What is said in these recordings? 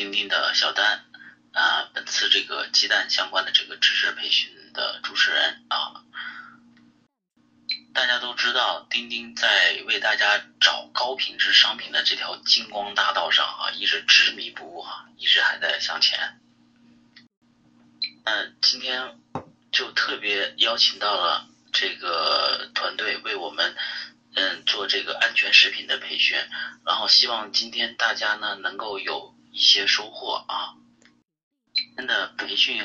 钉钉的小丹啊，本次这个鸡蛋相关的这个知识培训的主持人啊。大家都知道，钉钉在为大家找高品质商品的这条金光大道上啊，一直执迷不悟啊，一直还在向前。嗯，今天就特别邀请到了这个团队为我们嗯做这个安全食品的培训，然后希望今天大家呢能够有一些收获啊。真的培训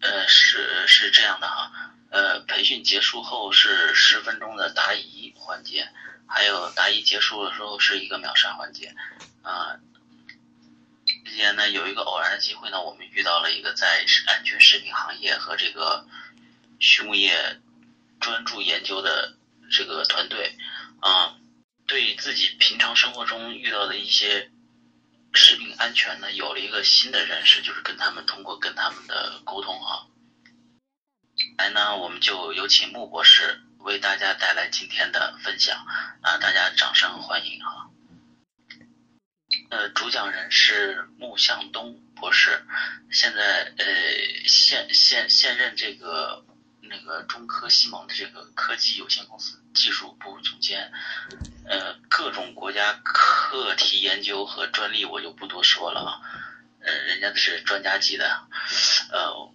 呃是是这样的哈。呃，培训结束后是十分钟的答疑环节，还有答疑结束的时候是一个秒杀环节。啊，之前呢有一个偶然的机会呢，我们遇到了一个在安全食品行业和这个畜牧业专注研究的这个团队，啊，对自己平常生活中遇到的一些食品安全呢，有了一个新的认识，就是跟他们通过跟他们的沟通啊。来呢，我们就有请穆博士为大家带来今天的分享啊！大家掌声欢迎哈。呃，主讲人是穆向东博士，现在呃现现现任这个那个中科西蒙的这个科技有限公司技术部总监，呃，各种国家课题研究和专利我就不多说了啊，呃，人家是专家级的，呃。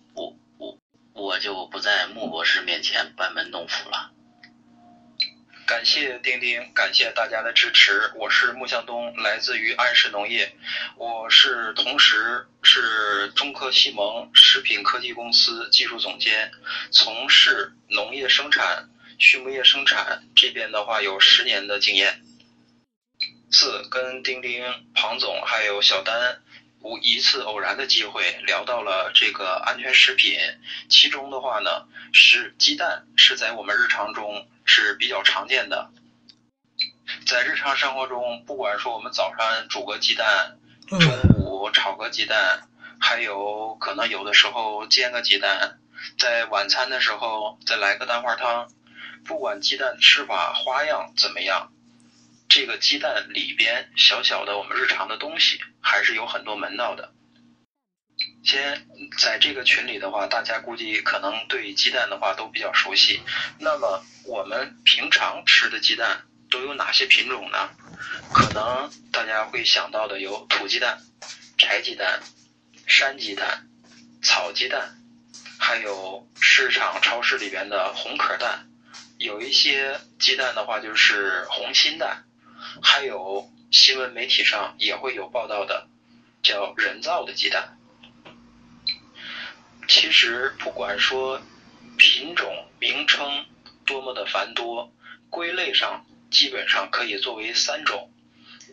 我就不在穆博士面前班门弄斧了。感谢丁丁，感谢大家的支持。我是穆向东，来自于安氏农业，我是同时是中科西蒙食品科技公司技术总监，从事农业生产、畜牧业生产这边的话有十年的经验。四跟丁丁、庞总还有小丹。无一次偶然的机会聊到了这个安全食品，其中的话呢是鸡蛋是在我们日常中是比较常见的，在日常生活中，不管说我们早上煮个鸡蛋，中午炒个鸡蛋，还有可能有的时候煎个鸡蛋，在晚餐的时候再来个蛋花汤，不管鸡蛋吃法花样怎么样。这个鸡蛋里边小小的我们日常的东西还是有很多门道的。先在这个群里的话，大家估计可能对鸡蛋的话都比较熟悉。那么我们平常吃的鸡蛋都有哪些品种呢？可能大家会想到的有土鸡蛋、柴鸡蛋、山鸡蛋、草鸡蛋，还有市场超市里边的红壳蛋。有一些鸡蛋的话就是红心蛋。还有新闻媒体上也会有报道的，叫人造的鸡蛋。其实不管说品种名称多么的繁多，归类上基本上可以作为三种，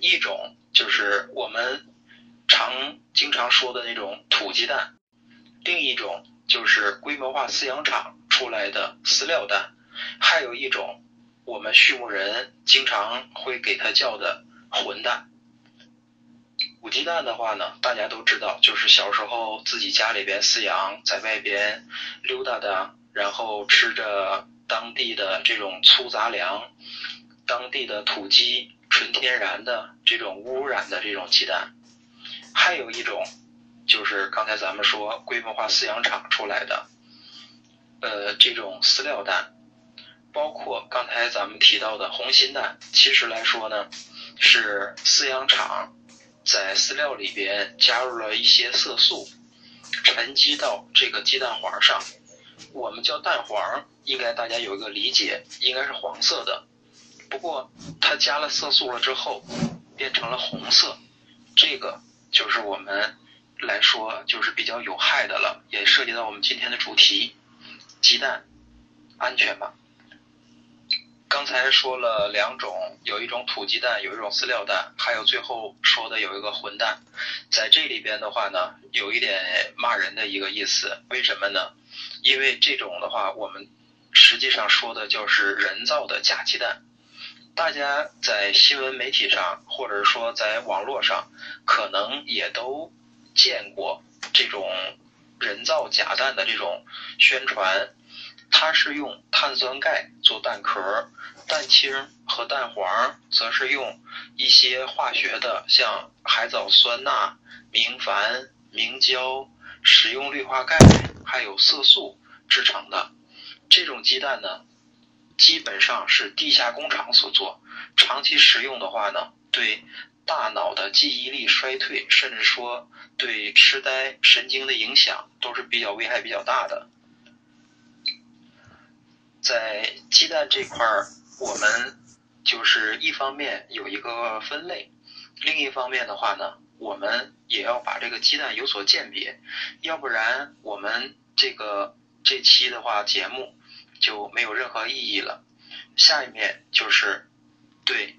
一种就是我们常经常说的那种土鸡蛋，另一种就是规模化饲养场出来的饲料蛋，还有一种。我们畜牧人经常会给它叫的混蛋。土鸡蛋的话呢，大家都知道，就是小时候自己家里边饲养，在外边溜达的，然后吃着当地的这种粗杂粮，当地的土鸡，纯天然的这种污染的这种鸡蛋。还有一种，就是刚才咱们说规模化饲养厂出来的，呃，这种饲料蛋。包括刚才咱们提到的红心蛋，其实来说呢，是饲养场在饲料里边加入了一些色素，沉积到这个鸡蛋黄上。我们叫蛋黄，应该大家有一个理解，应该是黄色的。不过它加了色素了之后，变成了红色，这个就是我们来说就是比较有害的了，也涉及到我们今天的主题：鸡蛋安全吗？刚才说了两种，有一种土鸡蛋，有一种饲料蛋，还有最后说的有一个混蛋，在这里边的话呢，有一点骂人的一个意思。为什么呢？因为这种的话，我们实际上说的就是人造的假鸡蛋。大家在新闻媒体上，或者说在网络上，可能也都见过这种人造假蛋的这种宣传。它是用碳酸钙做蛋壳，蛋清和蛋黄则是用一些化学的，像海藻酸钠、明矾、明胶、食用氯化钙，还有色素制成的。这种鸡蛋呢，基本上是地下工厂所做，长期食用的话呢，对大脑的记忆力衰退，甚至说对痴呆、神经的影响，都是比较危害比较大的。在鸡蛋这块儿，我们就是一方面有一个分类，另一方面的话呢，我们也要把这个鸡蛋有所鉴别，要不然我们这个这期的话节目就没有任何意义了。下一面就是对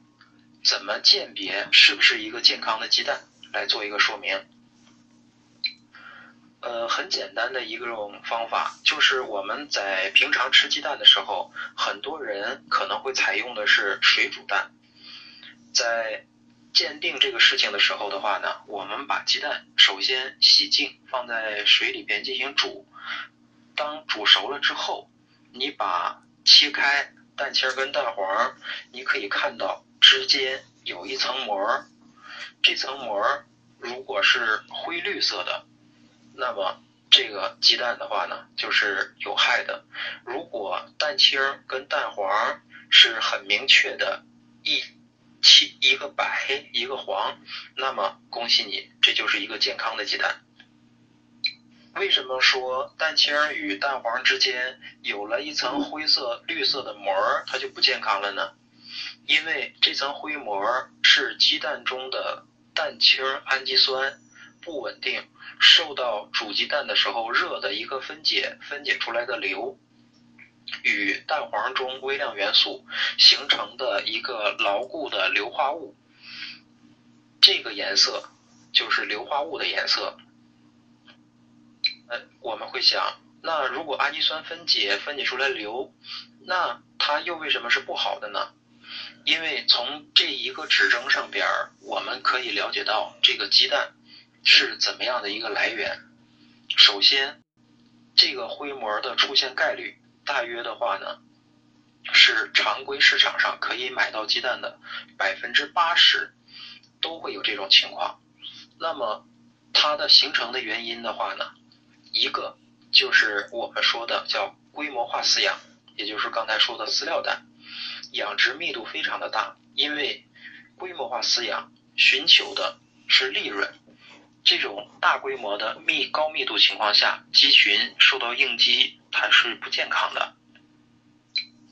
怎么鉴别是不是一个健康的鸡蛋来做一个说明。呃，很简单的一种方法，就是我们在平常吃鸡蛋的时候，很多人可能会采用的是水煮蛋。在鉴定这个事情的时候的话呢，我们把鸡蛋首先洗净，放在水里边进行煮。当煮熟了之后，你把切开蛋清跟蛋黄，你可以看到之间有一层膜，这层膜如果是灰绿色的。那么这个鸡蛋的话呢，就是有害的。如果蛋清跟蛋黄是很明确的，一七一个白一个黄，那么恭喜你，这就是一个健康的鸡蛋。为什么说蛋清与蛋黄之间有了一层灰色绿色的膜，它就不健康了呢？因为这层灰膜是鸡蛋中的蛋清氨基酸不稳定。受到煮鸡蛋的时候热的一个分解分解出来的硫，与蛋黄中微量元素形成的一个牢固的硫化物，这个颜色就是硫化物的颜色。呃，我们会想，那如果氨基酸分解分解出来硫，那它又为什么是不好的呢？因为从这一个指征上边，我们可以了解到这个鸡蛋。是怎么样的一个来源？首先，这个灰膜的出现概率，大约的话呢，是常规市场上可以买到鸡蛋的百分之八十都会有这种情况。那么，它的形成的原因的话呢，一个就是我们说的叫规模化饲养，也就是刚才说的饲料蛋，养殖密度非常的大，因为规模化饲养寻求的是利润。这种大规模的密高密度情况下，鸡群受到应激，它是不健康的。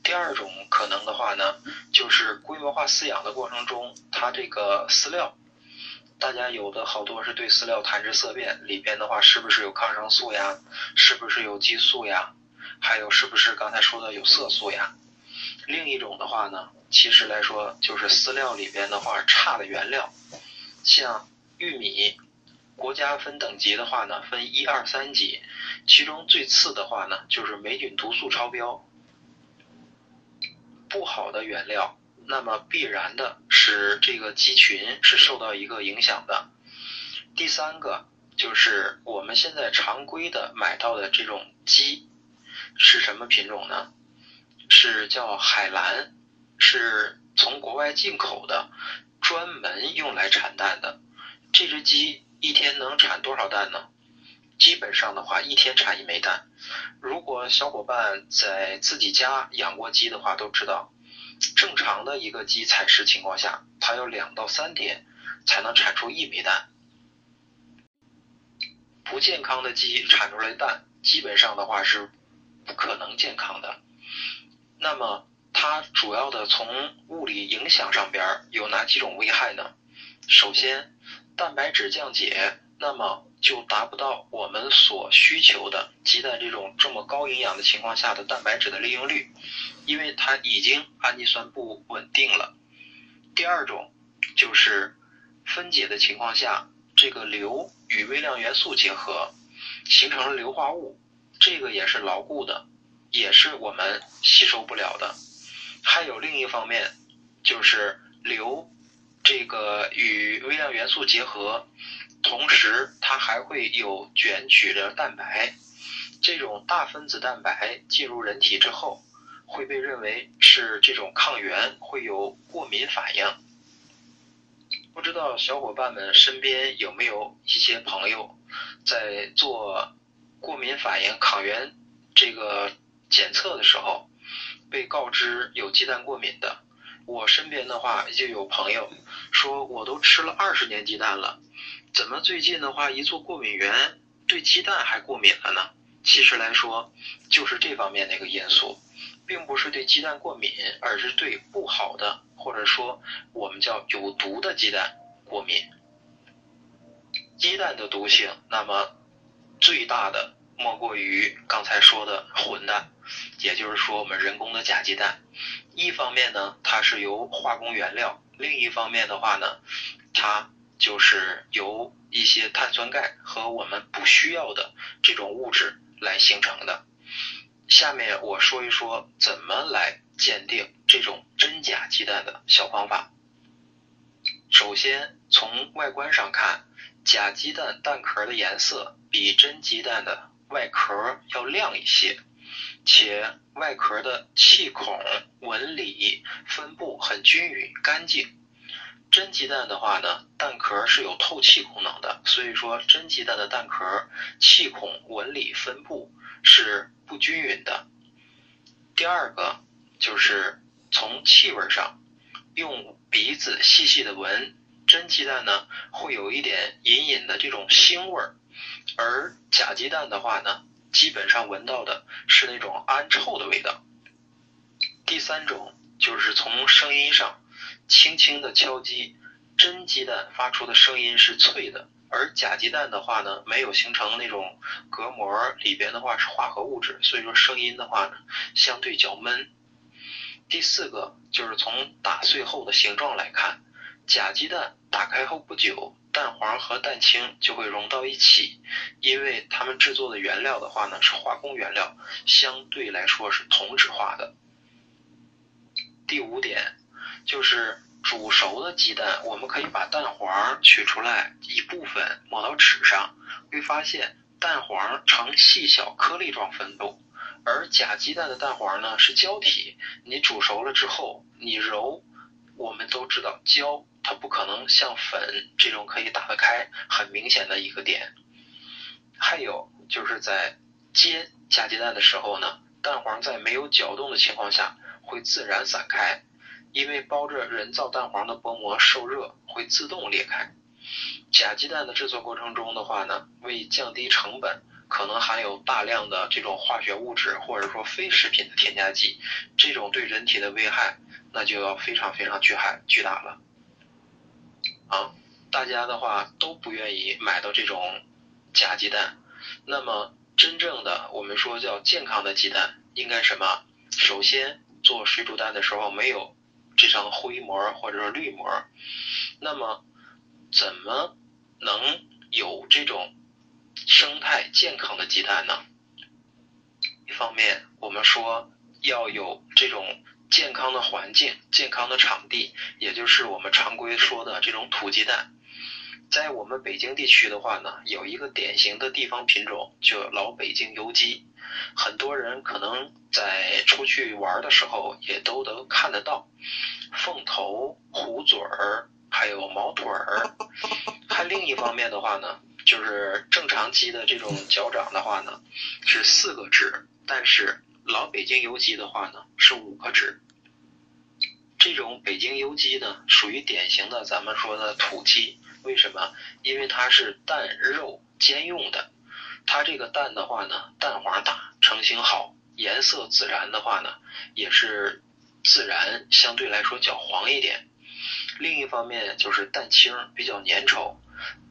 第二种可能的话呢，就是规模化饲养的过程中，它这个饲料，大家有的好多是对饲料谈之色变，里边的话是不是有抗生素呀？是不是有激素呀？还有是不是刚才说的有色素呀？另一种的话呢，其实来说就是饲料里边的话差的原料，像玉米。加分等级的话呢，分一二三级，其中最次的话呢，就是霉菌毒素超标，不好的原料，那么必然的使这个鸡群是受到一个影响的。第三个就是我们现在常规的买到的这种鸡是什么品种呢？是叫海蓝，是从国外进口的，专门用来产蛋的这只鸡。一天能产多少蛋呢？基本上的话，一天产一枚蛋。如果小伙伴在自己家养过鸡的话，都知道，正常的一个鸡采食情况下，它要两到三天才能产出一枚蛋。不健康的鸡产出来蛋，基本上的话是不可能健康的。那么，它主要的从物理影响上边有哪几种危害呢？首先。蛋白质降解，那么就达不到我们所需求的鸡蛋这种这么高营养的情况下的蛋白质的利用率，因为它已经氨基酸不稳定了。第二种就是分解的情况下，这个硫与微量元素结合，形成了硫化物，这个也是牢固的，也是我们吸收不了的。还有另一方面就是硫。这个与微量元素结合，同时它还会有卷曲的蛋白，这种大分子蛋白进入人体之后，会被认为是这种抗原，会有过敏反应。不知道小伙伴们身边有没有一些朋友在做过敏反应抗原这个检测的时候，被告知有鸡蛋过敏的？我身边的话就有朋友说，我都吃了二十年鸡蛋了，怎么最近的话一做过敏源对鸡蛋还过敏了呢？其实来说，就是这方面的一个因素，并不是对鸡蛋过敏，而是对不好的或者说我们叫有毒的鸡蛋过敏。鸡蛋的毒性，那么最大的莫过于刚才说的混蛋，也就是说我们人工的假鸡蛋。一方面呢，它是由化工原料；另一方面的话呢，它就是由一些碳酸钙和我们不需要的这种物质。来形成的。下面我说一说怎么来鉴定这种真假鸡蛋的小方法。首先从外观上看，假鸡蛋蛋壳的颜色比真鸡蛋的外壳要亮一些，且外壳的气孔纹理分布很均匀干净。真鸡蛋的话呢，蛋壳是有透气功能的，所以说真鸡蛋的蛋壳气孔纹理分布是不均匀的。第二个就是从气味上，用鼻子细细的闻，真鸡蛋呢会有一点隐隐的这种腥味，而假鸡蛋的话呢，基本上闻到的是那种氨臭的味道。第三种就是从声音上。轻轻的敲击，真鸡蛋发出的声音是脆的，而假鸡蛋的话呢，没有形成那种隔膜，里边的话是化合物质，所以说声音的话呢，相对较闷。第四个就是从打碎后的形状来看，假鸡蛋打开后不久，蛋黄和蛋清就会融到一起，因为它们制作的原料的话呢是化工原料，相对来说是同质化的。第五点。就是煮熟的鸡蛋，我们可以把蛋黄取出来一部分抹到纸上，会发现蛋黄呈细小颗粒状分布，而假鸡蛋的蛋黄呢是胶体，你煮熟了之后你揉，我们都知道胶它不可能像粉这种可以打得开，很明显的一个点。还有就是在煎假鸡蛋的时候呢，蛋黄在没有搅动的情况下会自然散开。因为包着人造蛋黄的薄膜受热会自动裂开。假鸡蛋的制作过程中的话呢，为降低成本，可能含有大量的这种化学物质或者说非食品的添加剂，这种对人体的危害那就要非常非常巨害巨大了。啊，大家的话都不愿意买到这种假鸡蛋。那么真正的我们说叫健康的鸡蛋应该什么？首先做水煮蛋的时候没有。这层灰膜或者说绿膜，那么怎么能有这种生态健康的鸡蛋呢？一方面，我们说要有这种健康的环境、健康的场地，也就是我们常规说的这种土鸡蛋。在我们北京地区的话呢，有一个典型的地方品种，就老北京油鸡。很多人可能在出去玩的时候也都能看得到，凤头、虎嘴儿，还有毛腿儿。还另一方面的话呢，就是正常鸡的这种脚掌的话呢，是四个趾，但是老北京油鸡的话呢是五个趾。这种北京油鸡呢，属于典型的咱们说的土鸡。为什么？因为它是蛋肉兼用的。它这个蛋的话呢，蛋黄大，成型好，颜色自然的话呢，也是自然相对来说较黄一点。另一方面就是蛋清比较粘稠，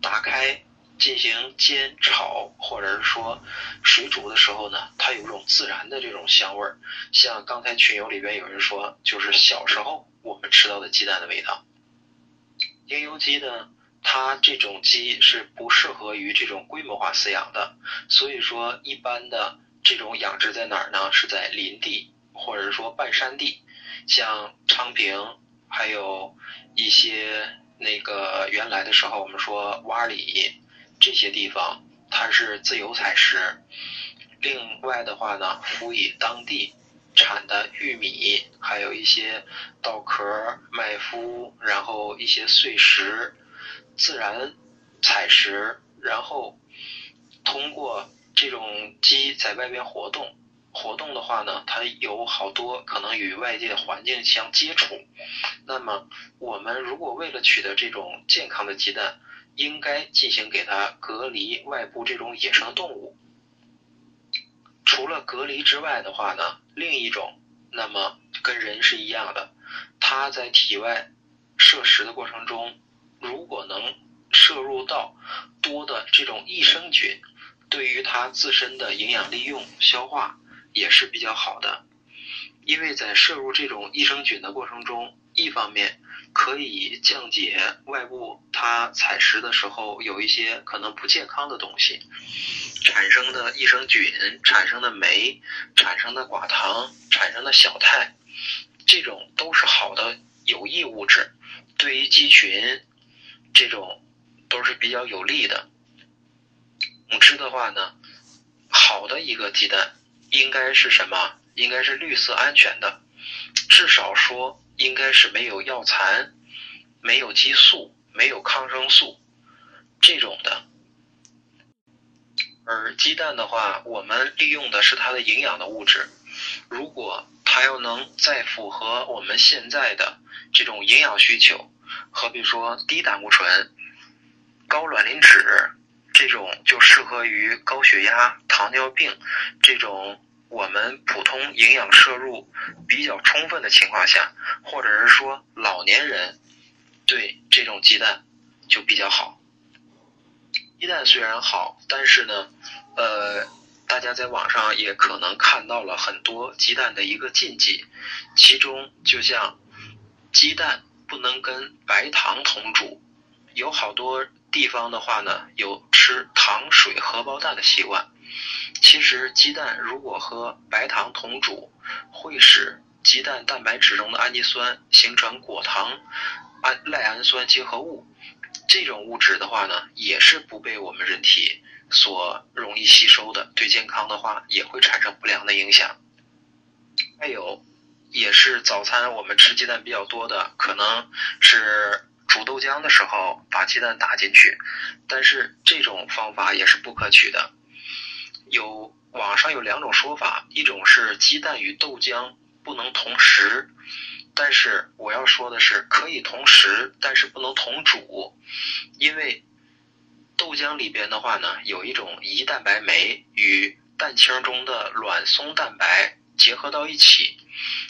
打开进行煎炒或者是说水煮的时候呢，它有一种自然的这种香味儿。像刚才群友里边有人说，就是小时候我们吃到的鸡蛋的味道。营油鸡呢？它这种鸡是不适合于这种规模化饲养的，所以说一般的这种养殖在哪儿呢？是在林地或者说半山地，像昌平，还有一些那个原来的时候我们说洼里这些地方，它是自由采食，另外的话呢，辅以当地产的玉米，还有一些稻壳、麦麸，然后一些碎石，自然采食，然后通过这种鸡在外边活动。活动的话呢，它有好多可能与外界环境相接触。那么，我们如果为了取得这种健康的鸡蛋，应该进行给它隔离外部这种野生动物。除了隔离之外的话呢，另一种，那么跟人是一样的，它在体外摄食的过程中，如果能摄入到多的这种益生菌，对于它自身的营养利用、消化。也是比较好的，因为在摄入这种益生菌的过程中，一方面可以降解外部它采食的时候有一些可能不健康的东西产生的益生菌产生的酶产生的寡糖产生的小肽，这种都是好的有益物质，对于鸡群这种都是比较有利的。总之的话呢，好的一个鸡蛋。应该是什么？应该是绿色安全的，至少说应该是没有药残、没有激素、没有抗生素这种的。而鸡蛋的话，我们利用的是它的营养的物质。如果它要能再符合我们现在的这种营养需求，好比说低胆固醇、高卵磷脂这种，就适合于高血压、糖尿病这种。我们普通营养摄入比较充分的情况下，或者是说老年人对这种鸡蛋就比较好。鸡蛋虽然好，但是呢，呃，大家在网上也可能看到了很多鸡蛋的一个禁忌，其中就像鸡蛋不能跟白糖同煮，有好多地方的话呢，有吃糖水荷包蛋的习惯。其实鸡蛋如果和白糖同煮，会使鸡蛋蛋白质中的氨基酸形成果糖氨赖氨酸结合物，这种物质的话呢，也是不被我们人体所容易吸收的，对健康的话也会产生不良的影响。还有，也是早餐我们吃鸡蛋比较多的，可能是煮豆浆的时候把鸡蛋打进去，但是这种方法也是不可取的。有网上有两种说法，一种是鸡蛋与豆浆不能同时，但是我要说的是可以同时，但是不能同煮，因为豆浆里边的话呢，有一种胰蛋白酶与蛋清中的卵松蛋白结合到一起，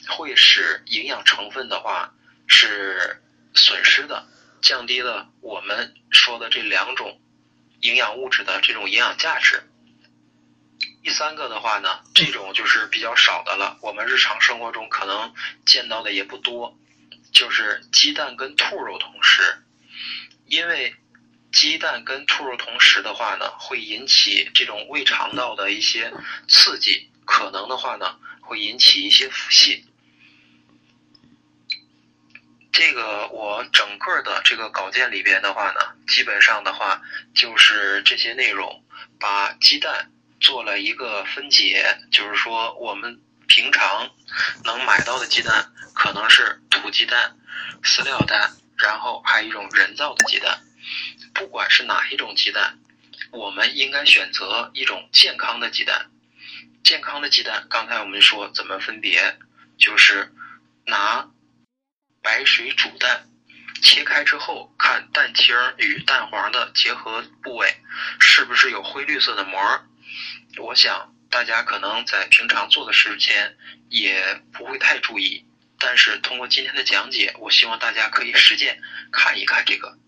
会使营养成分的话是损失的，降低了我们说的这两种营养物质的这种营养价值。第三个的话呢，这种就是比较少的了，我们日常生活中可能见到的也不多，就是鸡蛋跟兔肉同食，因为鸡蛋跟兔肉同食的话呢，会引起这种胃肠道的一些刺激，可能的话呢，会引起一些腹泻。这个我整个的这个稿件里边的话呢，基本上的话就是这些内容，把鸡蛋。做了一个分解，就是说我们平常能买到的鸡蛋可能是土鸡蛋、饲料蛋，然后还有一种人造的鸡蛋。不管是哪一种鸡蛋，我们应该选择一种健康的鸡蛋。健康的鸡蛋，刚才我们说怎么分别，就是拿白水煮蛋，切开之后看蛋清与蛋黄的结合部位是不是有灰绿色的膜。我想大家可能在平常做的时间也不会太注意，但是通过今天的讲解，我希望大家可以实践看一看这个。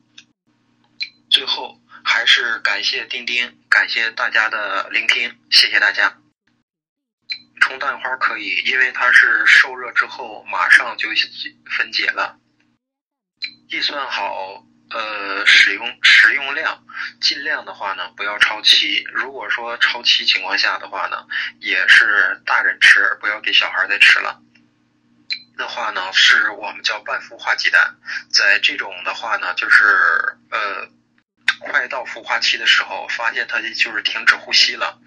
最后还是感谢丁丁，感谢大家的聆听，谢谢大家。冲蛋花可以，因为它是受热之后马上就分解了。计算好。呃，使用食用量尽量的话呢，不要超期。如果说超期情况下的话呢，也是大人吃，不要给小孩再吃了。的话呢，是我们叫半孵化鸡蛋，在这种的话呢，就是呃快到孵化期的时候，发现它就是停止呼吸了。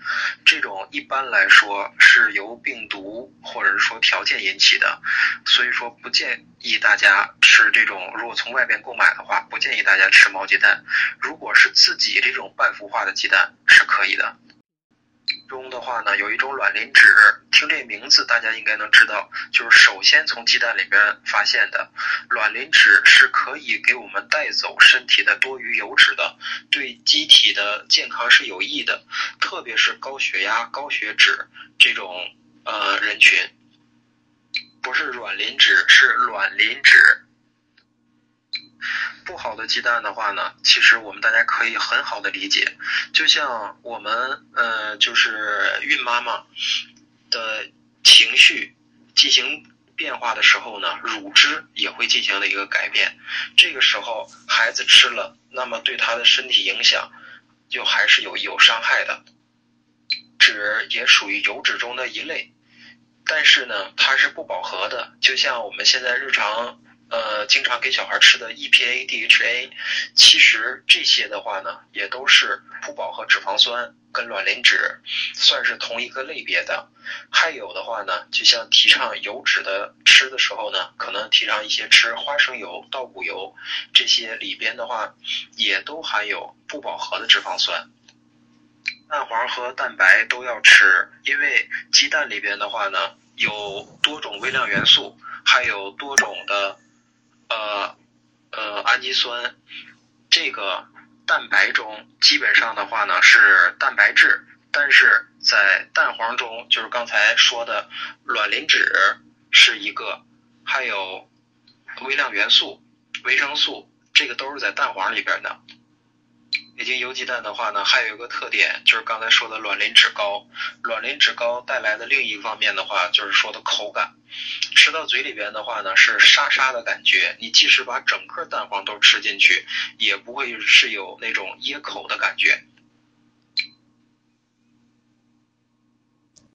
这种一般来说是由病毒或者是说条件引起的，所以说不建议大家吃这种。如果从外边购买的话，不建议大家吃毛鸡蛋。如果是自己这种半孵化的鸡蛋是可以的。中的话呢，有一种卵磷脂，听这名字大家应该能知道，就是首先从鸡蛋里边发现的。卵磷脂是可以给我们带走身体的多余油脂的，对机体的健康是有益的，特别是高血压、高血脂这种呃人群。不是卵磷脂，是卵磷脂。不好的鸡蛋的话呢，其实我们大家可以很好的理解，就像我们呃，就是孕妈妈的情绪进行变化的时候呢，乳汁也会进行了一个改变。这个时候孩子吃了，那么对他的身体影响就还是有有伤害的。脂也属于油脂中的一类，但是呢，它是不饱和的，就像我们现在日常。呃，经常给小孩吃的 EPA、DHA，其实这些的话呢，也都是不饱和脂肪酸跟卵磷脂，算是同一个类别的。还有的话呢，就像提倡油脂的吃的时候呢，可能提倡一些吃花生油、稻谷油，这些里边的话，也都含有不饱和的脂肪酸。蛋黄和蛋白都要吃，因为鸡蛋里边的话呢，有多种微量元素，还有多种的。呃，呃，氨基酸，这个蛋白中基本上的话呢是蛋白质，但是在蛋黄中，就是刚才说的卵磷脂是一个，还有微量元素、维生素，这个都是在蛋黄里边的。北京油鸡蛋的话呢，还有一个特点，就是刚才说的卵磷脂高。卵磷脂高带来的另一方面的话，就是说的口感，吃到嘴里边的话呢，是沙沙的感觉。你即使把整个蛋黄都吃进去，也不会是有那种噎口的感觉。